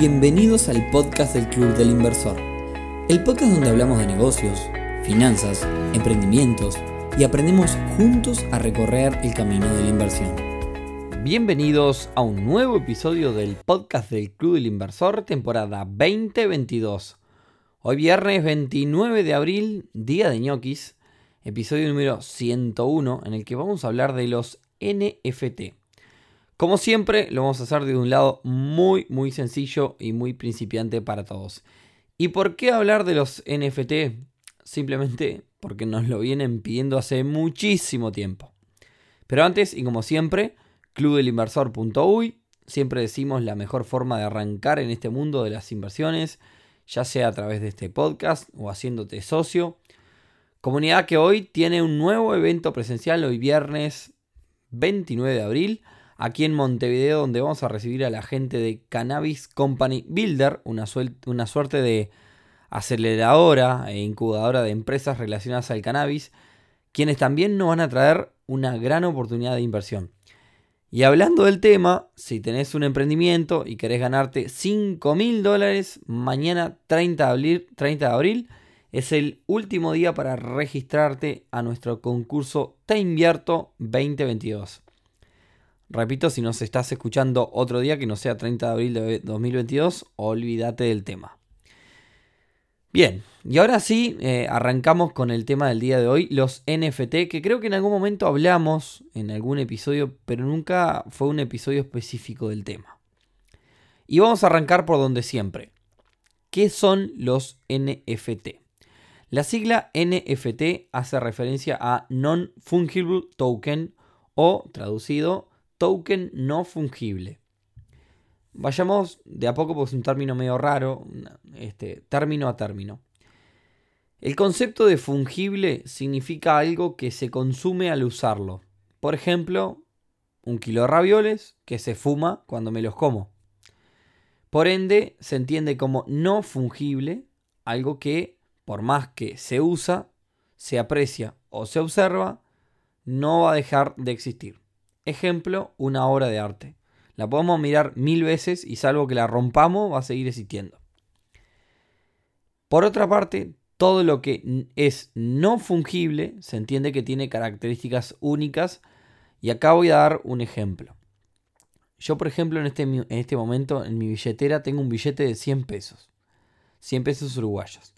Bienvenidos al podcast del Club del Inversor, el podcast donde hablamos de negocios, finanzas, emprendimientos y aprendemos juntos a recorrer el camino de la inversión. Bienvenidos a un nuevo episodio del podcast del Club del Inversor, temporada 2022. Hoy viernes 29 de abril, día de ñoquis, episodio número 101, en el que vamos a hablar de los NFT. Como siempre, lo vamos a hacer de un lado muy, muy sencillo y muy principiante para todos. ¿Y por qué hablar de los NFT? Simplemente porque nos lo vienen pidiendo hace muchísimo tiempo. Pero antes, y como siempre, clubdelinversor.uy, siempre decimos la mejor forma de arrancar en este mundo de las inversiones, ya sea a través de este podcast o haciéndote socio. Comunidad que hoy tiene un nuevo evento presencial, hoy viernes 29 de abril, aquí en Montevideo, donde vamos a recibir a la gente de Cannabis Company Builder, una, suerte de aceleradora e incubadora de empresas relacionadas al cannabis, quienes también nos van a traer una gran oportunidad de inversión. Y hablando del tema, si tenés un emprendimiento y querés ganarte 5 mil dólares, mañana 30 de, abril, 30 de abril es el último día para registrarte a nuestro concurso Te Invierto 2022. Repito, si nos estás escuchando otro día que no sea 30 de abril de 2022, olvídate del tema. Bien, y ahora sí, eh, arrancamos con el tema del día de hoy, los NFT, que creo que en algún momento hablamos en algún episodio, pero nunca fue un episodio específico del tema. Y vamos a arrancar por donde siempre. ¿Qué son los NFT? La sigla NFT hace referencia a Non-Fungible Token o traducido token no fungible. Vayamos de a poco porque es un término medio raro, este, término a término. El concepto de fungible significa algo que se consume al usarlo. Por ejemplo, un kilo de ravioles que se fuma cuando me los como. Por ende, se entiende como no fungible algo que, por más que se usa, se aprecia o se observa, no va a dejar de existir. Ejemplo, una obra de arte. La podemos mirar mil veces y salvo que la rompamos va a seguir existiendo. Por otra parte, todo lo que es no fungible se entiende que tiene características únicas y acá voy a dar un ejemplo. Yo, por ejemplo, en este, en este momento en mi billetera tengo un billete de 100 pesos. 100 pesos uruguayos.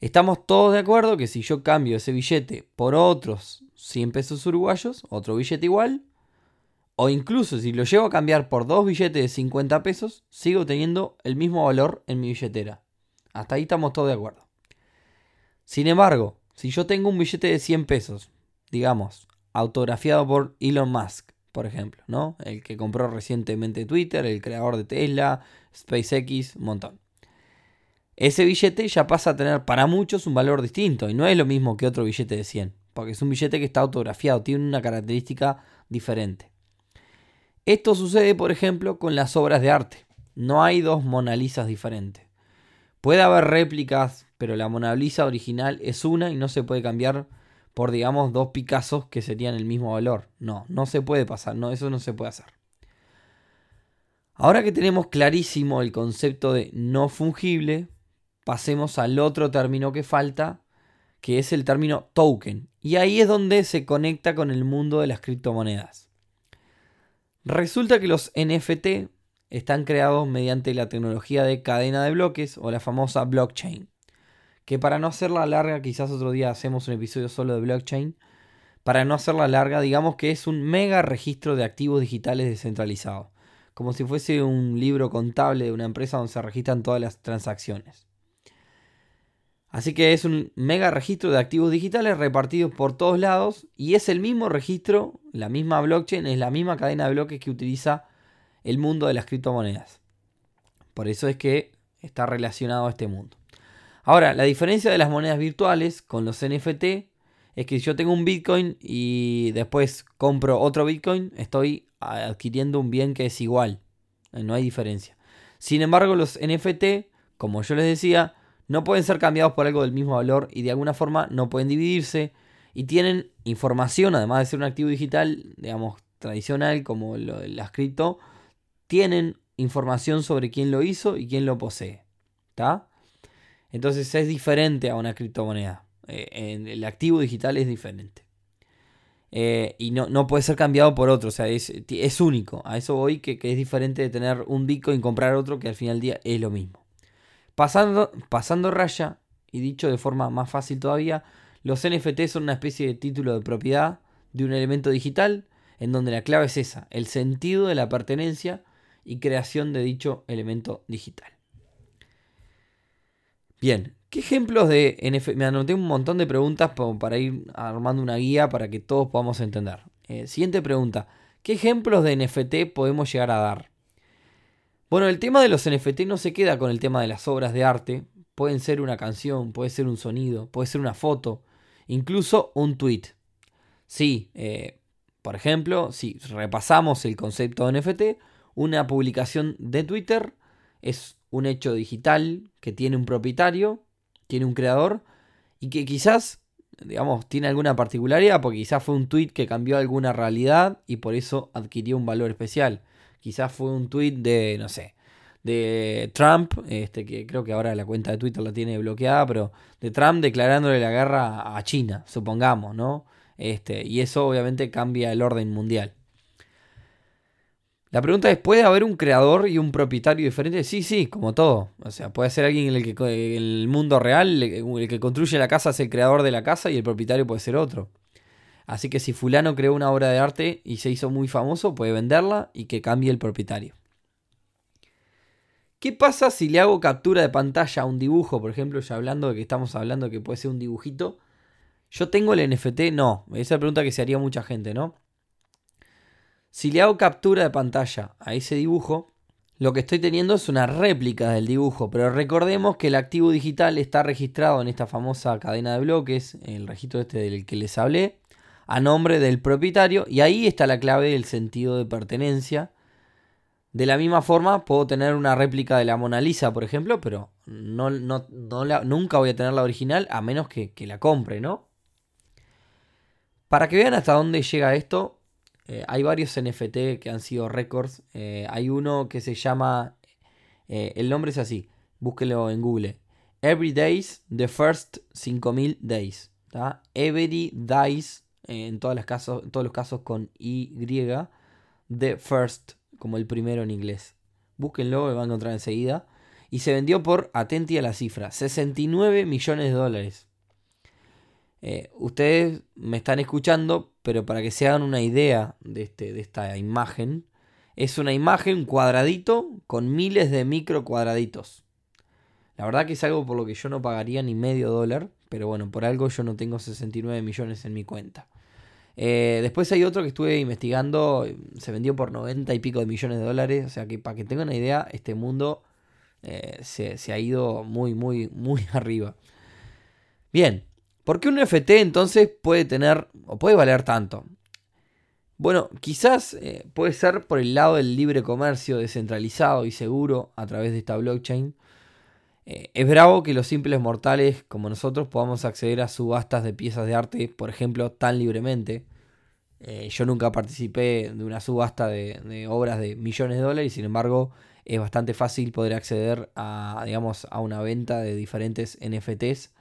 Estamos todos de acuerdo que si yo cambio ese billete por otros 100 pesos uruguayos, otro billete igual, o incluso si lo llevo a cambiar por dos billetes de 50 pesos, sigo teniendo el mismo valor en mi billetera. Hasta ahí estamos todos de acuerdo. Sin embargo, si yo tengo un billete de 100 pesos, digamos, autografiado por Elon Musk, por ejemplo, ¿no? El que compró recientemente Twitter, el creador de Tesla, SpaceX, un montón. Ese billete ya pasa a tener para muchos un valor distinto y no es lo mismo que otro billete de 100, porque es un billete que está autografiado, tiene una característica diferente. Esto sucede, por ejemplo, con las obras de arte. No hay dos Mona Lisas diferentes. Puede haber réplicas, pero la Mona Lisa original es una y no se puede cambiar por, digamos, dos Picassos que serían el mismo valor. No, no se puede pasar, no, eso no se puede hacer. Ahora que tenemos clarísimo el concepto de no fungible, pasemos al otro término que falta, que es el término token. Y ahí es donde se conecta con el mundo de las criptomonedas. Resulta que los NFT están creados mediante la tecnología de cadena de bloques o la famosa blockchain. Que para no hacerla larga, quizás otro día hacemos un episodio solo de blockchain. Para no hacerla larga, digamos que es un mega registro de activos digitales descentralizado. Como si fuese un libro contable de una empresa donde se registran todas las transacciones. Así que es un mega registro de activos digitales repartidos por todos lados y es el mismo registro, la misma blockchain, es la misma cadena de bloques que utiliza el mundo de las criptomonedas. Por eso es que está relacionado a este mundo. Ahora, la diferencia de las monedas virtuales con los NFT es que si yo tengo un Bitcoin y después compro otro Bitcoin, estoy adquiriendo un bien que es igual. No hay diferencia. Sin embargo, los NFT, como yo les decía, no pueden ser cambiados por algo del mismo valor y de alguna forma no pueden dividirse y tienen información, además de ser un activo digital, digamos, tradicional como lo, las cripto, tienen información sobre quién lo hizo y quién lo posee. ¿Está? Entonces es diferente a una criptomoneda. Eh, en el activo digital es diferente. Eh, y no, no, puede ser cambiado por otro, o sea, es, es único. A eso voy, que, es diferente de tener un Bitcoin y comprar otro, que al final del día es lo mismo. Pasando, pasando raya, y dicho de forma más fácil todavía, los NFT son una especie de título de propiedad de un elemento digital, en donde la clave es esa, el sentido de la pertenencia y creación de dicho elemento digital. Bien, ¿qué ejemplos de NFT? Me anoté un montón de preguntas para ir armando una guía para que todos podamos entender. Eh, siguiente pregunta, ¿qué ejemplos de NFT podemos llegar a dar? Bueno, el tema de los NFT no se queda con el tema de las obras de arte. Pueden ser una canción, puede ser un sonido, puede ser una foto, incluso un tweet. Sí, eh, por ejemplo, si repasamos el concepto de NFT, una publicación de Twitter es un hecho digital que tiene un propietario, tiene un creador y que quizás, digamos, tiene alguna particularidad porque quizás fue un tweet que cambió alguna realidad y por eso adquirió un valor especial. Quizás fue un tweet de, no sé, de Trump, este, que creo que ahora la cuenta de Twitter la tiene bloqueada, pero de Trump declarándole la guerra a China, supongamos, ¿no? Este, y eso obviamente cambia el orden mundial. La pregunta es, ¿puede haber un creador y un propietario diferente? Sí, sí, como todo. O sea, puede ser alguien en el que en el mundo real, el que construye la casa es el creador de la casa y el propietario puede ser otro. Así que si fulano creó una obra de arte y se hizo muy famoso, puede venderla y que cambie el propietario. ¿Qué pasa si le hago captura de pantalla a un dibujo? Por ejemplo, ya hablando de que estamos hablando que puede ser un dibujito. ¿Yo tengo el NFT? No. Esa es la pregunta que se haría mucha gente, ¿no? Si le hago captura de pantalla a ese dibujo, lo que estoy teniendo es una réplica del dibujo, pero recordemos que el activo digital está registrado en esta famosa cadena de bloques, el registro este del que les hablé, a nombre del propietario, y ahí está la clave del sentido de pertenencia. De la misma forma, puedo tener una réplica de la Mona Lisa, por ejemplo, pero no, nunca voy a tener la original a menos que, que la compre, ¿no? Para que vean hasta dónde llega esto, eh, hay varios NFT que han sido récords. Eh, hay uno que se llama. Eh, el nombre es así. Búsquelo en Google. Every Days, The First 5000 Days. Every Days, en, todas las casos, todos los casos con Y. The First, como el primero en inglés. Búsquenlo, lo van a encontrar enseguida. Y se vendió por, atenti a la cifra, 69 millones de dólares. ustedes me están escuchando, pero para que se hagan una idea de, este, de esta imagen, es una imagen cuadradito con miles de micro cuadraditos. La verdad que es algo por lo que yo no pagaría ni medio dólar, pero bueno, por algo yo no tengo 69 millones en mi cuenta. Eh, después hay otro que estuve investigando, se vendió por 90 y pico de millones de dólares, o sea que para que tengan una idea, este mundo eh, se, se ha ido muy, muy, muy arriba. Bien, ¿Por qué un NFT entonces puede tener o puede valer tanto? Bueno, quizás eh, puede ser por el lado del libre comercio descentralizado y seguro a través de esta blockchain. Eh, es bravo que los simples mortales como nosotros podamos acceder a subastas de piezas de arte, por ejemplo, tan libremente. Eh, yo nunca participé de una subasta de, obras de millones de dólares, sin embargo, es bastante fácil poder acceder a, digamos, a una venta de diferentes NFTs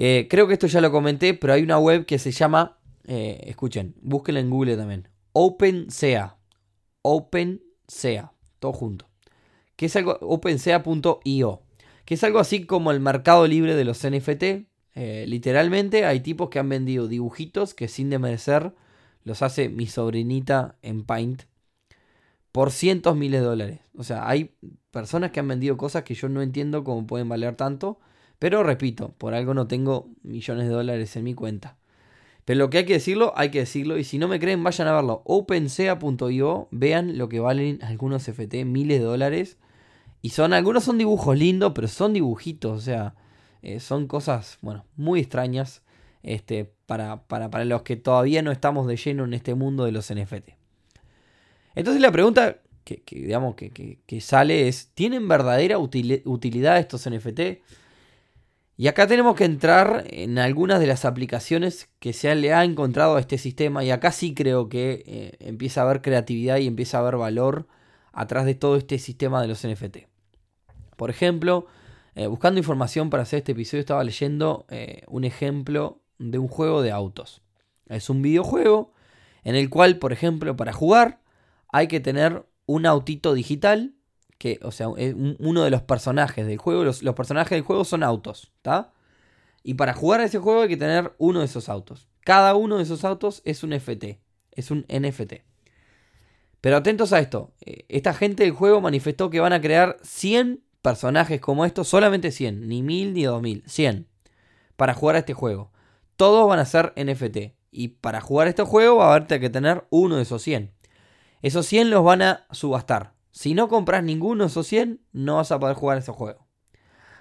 eh, creo que esto ya lo comenté, pero hay una web que se llama, escuchen, búsquenla en Google también, OpenSea. OpenSea, todo junto. Que es algo, OpenSea.io. Que es algo así como el mercado libre de los NFT. Eh, literalmente hay tipos que han vendido dibujitos que sin demerecer los hace mi sobrinita en Paint por cientos miles de dólares. O sea, hay personas que han vendido cosas que yo no entiendo cómo pueden valer tanto. Pero repito, por algo no tengo millones de dólares en mi cuenta. Pero lo que hay que decirlo, hay que decirlo. Y si no me creen, vayan a verlo. OpenSea.io, vean lo que valen algunos FT, miles de dólares. Y son, algunos son dibujos lindos, pero son dibujitos. O sea, eh, son cosas, bueno, muy extrañas. Este, para, para, los que todavía no estamos de lleno en este mundo de los NFT. Entonces la pregunta que, digamos, que, sale es, ¿tienen verdadera utilidad estos NFT? Y acá tenemos que entrar en algunas de las aplicaciones que se le ha encontrado a este sistema. Y acá sí creo que eh, empieza a haber creatividad y empieza a haber valor atrás de todo este sistema de los NFT. Por ejemplo, eh, buscando información para hacer este episodio estaba leyendo eh, un ejemplo de un juego de autos. Es un videojuego en el cual, por ejemplo, para jugar hay que tener un autito digital, que, o sea, uno de los personajes del juego, los, personajes del juego son autos, ¿está? Y para jugar a ese juego hay que tener uno de esos autos. Cada uno de esos autos es un FT, es un NFT. Pero atentos a esto, eh, esta gente del juego manifestó que van a crear 100 personajes como estos, solamente 100, ni 1000 ni 2000, 100, para jugar a este juego. Todos van a ser NFT. Y para jugar a este juego va a haber que tener uno de esos 100. Esos 100 los van a subastar. Si no compras ninguno de esos 100, no vas a poder jugar ese juego.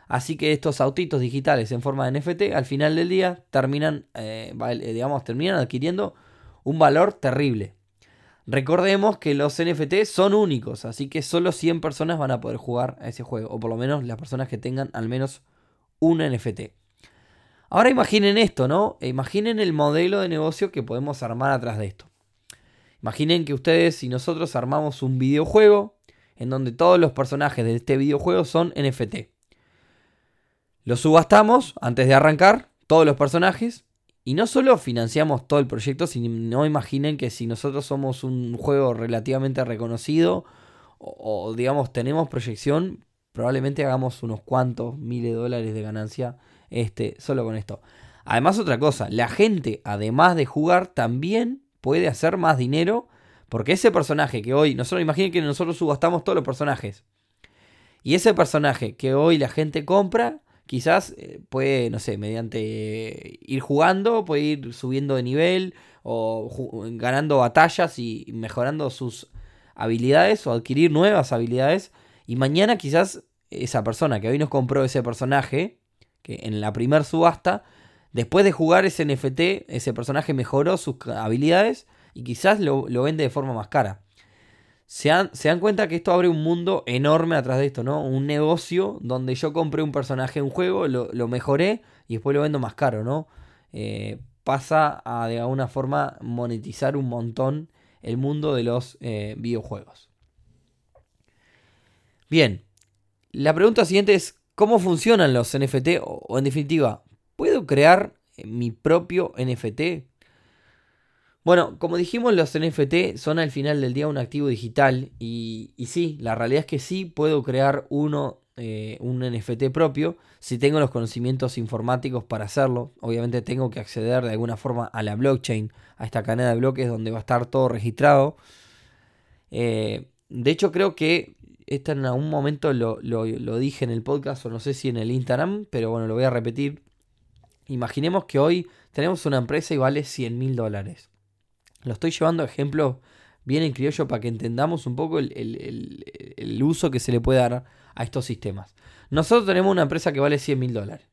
Así que estos autitos digitales en forma de NFT, al final del día, terminan, eh, eh, digamos, terminan adquiriendo un valor terrible. Recordemos que los NFT son únicos, así que solo 100 personas van a poder jugar a ese juego, o por lo menos las personas que tengan al menos un NFT. Ahora imaginen esto, ¿no? Imaginen el modelo de negocio que podemos armar atrás de esto. Imaginen que ustedes y nosotros armamos un videojuego en donde todos los personajes de este videojuego son NFT. Los subastamos antes de arrancar, todos los personajes, y no solo financiamos todo el proyecto, sino imaginen que si nosotros somos un juego relativamente reconocido o, digamos tenemos proyección, probablemente hagamos unos cuantos miles de dólares de ganancia este, solo con esto. Además otra cosa, la gente además de jugar también puede hacer más dinero porque ese personaje que hoy, nosotros imaginen que nosotros subastamos todos los personajes. Y ese personaje que hoy la gente compra, quizás eh, puede, no sé, mediante ir jugando, puede ir subiendo de nivel o ganando batallas y mejorando sus habilidades o adquirir nuevas habilidades. Y mañana quizás esa persona que hoy nos compró ese personaje, que en la primer subasta, después de jugar ese NFT, ese personaje mejoró sus habilidades y quizás lo, lo vende de forma más cara se dan, cuenta que esto abre un mundo enorme atrás de esto, ¿no? Un negocio donde yo compré un personaje un juego, lo, mejoré y después lo vendo más caro, ¿no? Eh, pasa a de alguna forma monetizar un montón el mundo de los eh, videojuegos. Bien, la pregunta siguiente es, ¿cómo funcionan los NFT? o en definitiva, ¿puedo crear mi propio NFT? Bueno, como dijimos, los NFT son al final del día un activo digital y, sí, la realidad es que sí puedo crear uno, eh, un NFT propio si tengo los conocimientos informáticos para hacerlo. Obviamente tengo que acceder de alguna forma a la blockchain, a esta cadena de bloques donde va a estar todo registrado. Eh, de hecho, creo que esto en algún momento lo, lo dije en el podcast o no sé si en el Instagram, pero bueno, lo voy a repetir. Imaginemos que hoy tenemos una empresa y vale 100 mil dólares. Lo estoy llevando a ejemplos bien en criollo para que entendamos un poco el, uso que se le puede dar a estos sistemas. Nosotros tenemos una empresa que vale 100 mil dólares.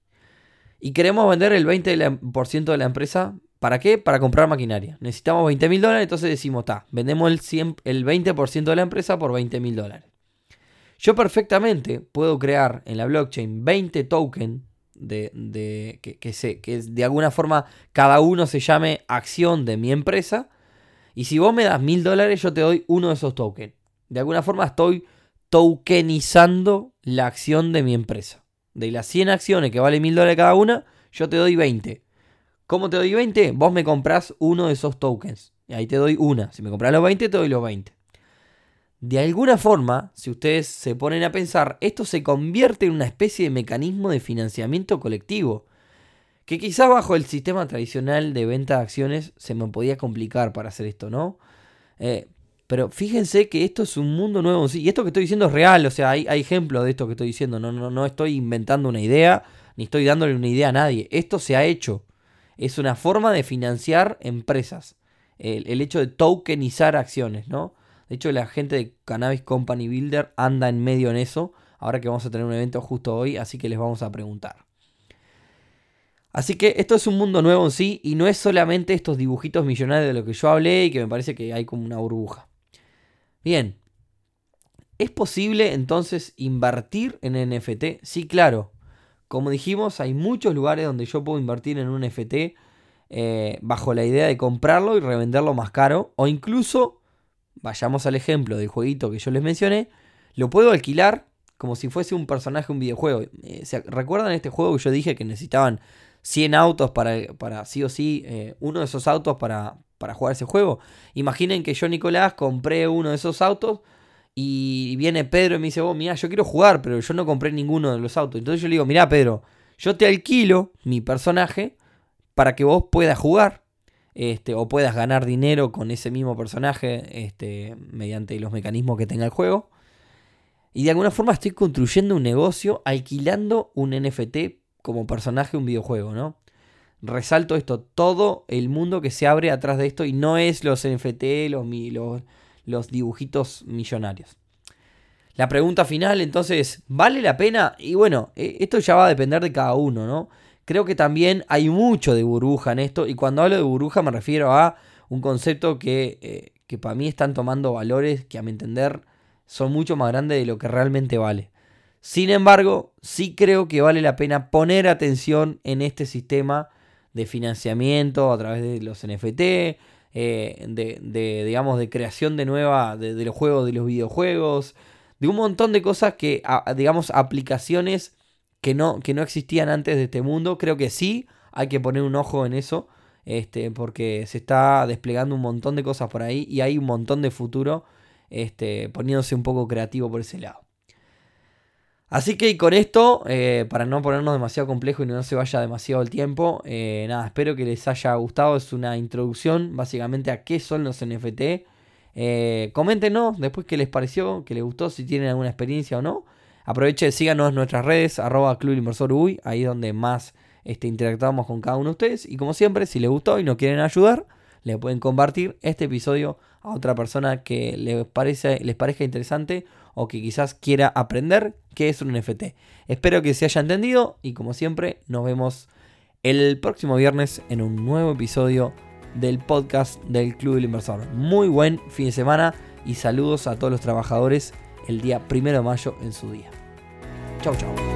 Y queremos vender el 20% de la empresa. ¿Para qué? Para comprar maquinaria. Necesitamos 20 mil dólares, entonces decimos, está, vendemos el, el 20% de la empresa por 20 mil dólares. Yo perfectamente puedo crear en la blockchain 20 tokens de, que, que, que de alguna forma cada uno se llame acción de mi empresa y si vos me das mil dólares, yo te doy uno de esos tokens. De alguna forma estoy tokenizando la acción de mi empresa. De las 100 acciones que vale mil dólares cada una, yo te doy 20. ¿Cómo te doy 20? Vos me compras uno de esos tokens. Y ahí te doy una. Si me compras los 20, te doy los 20. De alguna forma, si ustedes se ponen a pensar, esto se convierte en una especie de mecanismo de financiamiento colectivo que quizás bajo el sistema tradicional de venta de acciones se me podía complicar para hacer esto, ¿no? Eh, pero fíjense que esto es un mundo nuevo. Y esto que estoy diciendo es real, o sea, hay, ejemplos de esto que estoy diciendo. No, no, no estoy inventando una idea, ni estoy dándole una idea a nadie. Esto se ha hecho. Es una forma de financiar empresas. El, el hecho de tokenizar acciones, ¿no? De hecho, la gente de Cannabis Company Builder anda en medio en eso. Ahora que vamos a tener un evento justo hoy, así que les vamos a preguntar. Así que esto es un mundo nuevo en sí y no es solamente estos dibujitos millonarios de lo que yo hablé y que me parece que hay como una burbuja. Bien, ¿es posible entonces invertir en NFT? Sí, claro. Como dijimos, hay muchos lugares donde yo puedo invertir en un NFT eh, bajo la idea de comprarlo y revenderlo más caro o incluso vayamos al ejemplo del jueguito que yo les mencioné, lo puedo alquilar como si fuese un personaje un videojuego. Eh, ¿Recuerdan este juego que yo dije que necesitaban 100 autos para, para sí o sí, eh, uno de esos autos para, para jugar ese juego? Imaginen que yo, Nicolás, compré uno de esos autos y viene Pedro y me dice, oh, mira, yo quiero jugar, pero yo no compré ninguno de los autos. Entonces yo le digo, mira, Pedro, yo te alquilo mi personaje para que vos puedas jugar. Este, o puedas ganar dinero con ese mismo personaje este, mediante los mecanismos que tenga el juego. Y de alguna forma estoy construyendo un negocio alquilando un NFT como personaje de un videojuego, ¿no? Resalto esto, todo el mundo que se abre atrás de esto y no es los NFT, los, los, los dibujitos millonarios. La pregunta final entonces, ¿vale la pena? Y bueno, e, esto ya va a depender de cada uno, ¿no? Creo que también hay mucho de burbuja en esto y cuando hablo de burbuja me refiero a un concepto que, eh, que para mí están tomando valores que a mi entender son mucho más grandes de lo que realmente vale. Sin embargo, sí creo que vale la pena poner atención en este sistema de financiamiento a través de los NFT, eh, de, digamos, de creación de nueva, de, los juegos, de los videojuegos, de un montón de cosas que, digamos, aplicaciones que no, que no existían antes de este mundo. Creo que sí, hay que poner un ojo en eso, este, porque se está desplegando un montón de cosas por ahí y hay un montón de futuro este, poniéndose un poco creativo por ese lado. Así que con esto, eh, para no ponernos demasiado complejo y no se vaya demasiado el tiempo, eh, nada, espero que les haya gustado. Es una introducción básicamente a qué son los NFT. Eh, coméntenos después qué les pareció, qué les gustó, si tienen alguna experiencia o no. Aprovechen, síganos en nuestras redes, arroba Club ahí es donde más este, interactuamos con cada uno de ustedes. Y como siempre, si les gustó y nos quieren ayudar, le pueden compartir este episodio a otra persona que les, parece, les parezca interesante o que quizás quiera aprender qué es un NFT. Espero que se haya entendido y como siempre nos vemos el próximo viernes en un nuevo episodio del podcast del Club del Inversor. Muy buen fin de semana y saludos a todos los trabajadores el día primero de mayo en su día. Chau, chau.